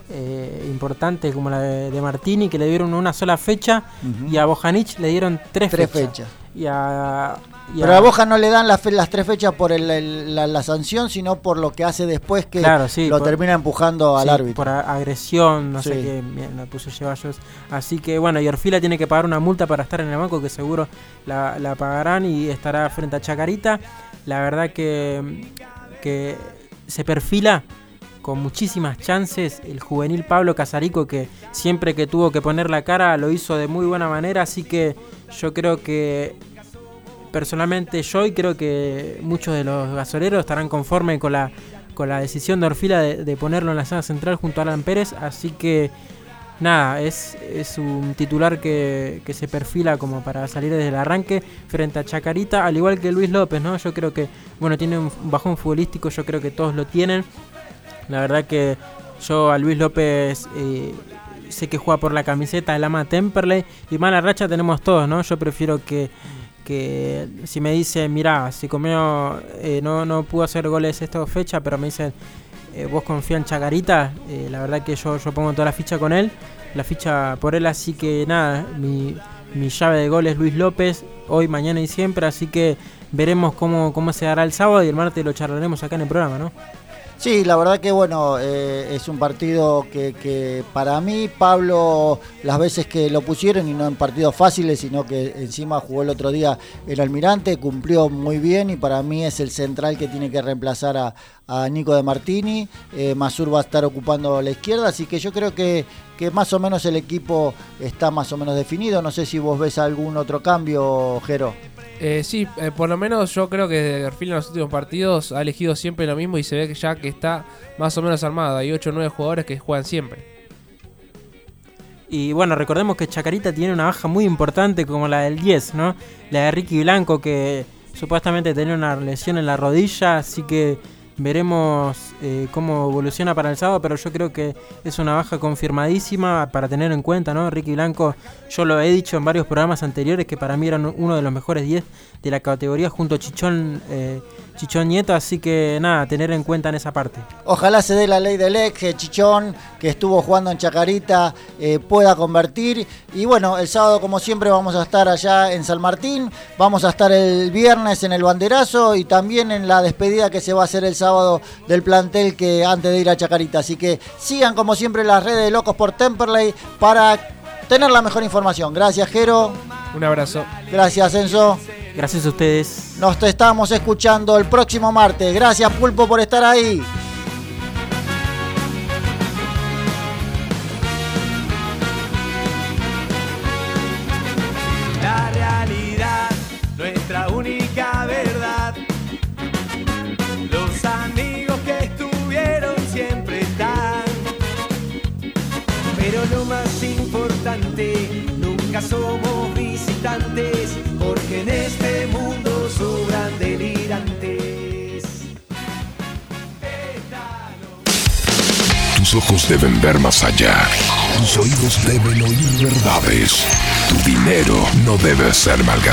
eh, importantes como la de, de Martini, que le dieron una sola fecha, y a Bojanic le dieron tres, Tres fechas. fechas. Y a, Pero a Boja no le dan las, fe- las tres fechas por el- el- la, la sanción, sino por lo que hace después que Claro, sí, lo por- termina empujando al árbitro. Por agresión, no sé qué, la puso Ceballos. Así que bueno, y Orfila tiene que pagar una multa para estar en el banco, que seguro la, la pagarán y estará frente a Chacarita. La verdad que, que se perfila con muchísimas chances el juvenil Pablo Casarico, que siempre que tuvo que poner la cara lo hizo de muy buena manera. Así que yo creo que personalmente yo y creo que muchos de los gasoleros estarán conformes con la con la decisión de Orfila de, ponerlo en la zona central junto a Alan Pérez, así que nada, es, es un titular que, que se perfila como para salir desde el arranque frente a Chacarita, al igual que Luis López, ¿no? Yo creo que, bueno, tiene un bajón futbolístico, yo creo que todos lo tienen. La verdad que yo a Luis López eh, sé que juega por la camiseta del Ama Temperley y mala racha tenemos todos, ¿no? Yo prefiero que, que si me dicen, mira, si comió, eh, no, no pudo hacer goles esta fecha, pero me dicen, eh, vos confía en Chacarita, eh, la verdad que yo, yo pongo toda la ficha con él, la ficha por él, así que nada, mi, mi llave de gol es Luis López, hoy, mañana y siempre, así que veremos cómo, cómo se dará el sábado y el martes lo charlaremos acá en el programa, ¿no? Sí, la verdad que bueno, eh, es un partido que, que para mí Pablo las veces que lo pusieron y no en partidos fáciles, sino que encima jugó el otro día el Almirante, cumplió muy bien y para mí es el central que tiene que reemplazar a, Nico de Martini. Eh, Masur va a estar ocupando la izquierda, así que yo creo que, que más o menos el equipo está más o menos definido. No sé si vos ves algún otro cambio, Jero. Eh, sí, eh, por lo menos yo creo que Garfield en los últimos partidos ha elegido siempre lo mismo y se ve que ya que está más o menos armado. Hay 8 o 9 jugadores que juegan siempre. Y bueno, recordemos que Chacarita tiene una baja muy importante como la del 10, ¿no? La de Ricky Blanco que supuestamente tenía una lesión en la rodilla, así que veremos eh, cómo evoluciona para el sábado, pero yo creo que es una baja confirmadísima para tener en cuenta, ¿no? Ricky Blanco, yo lo he dicho en varios programas anteriores que para mí era uno de los mejores 10 de la categoría junto a Chichón, eh, Chichón Nieto, así que nada, tener en cuenta en esa parte. Ojalá se dé la ley del ex, que Chichón, que estuvo jugando en Chacarita, eh, pueda convertir. Y bueno, el sábado, como siempre, vamos a estar allá en San Martín. Vamos a estar el viernes en el banderazo y también en la despedida que se va a hacer el sábado del plantel que antes de ir a Chacarita. Así que sigan, como siempre, las redes de Locos por Temperley para tener la mejor información. Gracias, Jero. Un abrazo. Gracias, Enzo. Gracias a ustedes. Nos te estamos escuchando el próximo martes. Gracias, Pulpo, por estar ahí. La realidad, nuestra única verdad. Los amigos que estuvieron siempre están. Pero lo más importante, nunca somos visitantes, Tus ojos deben ver más allá. Tus oídos deben oír verdades. Tu dinero no debe ser malgastado.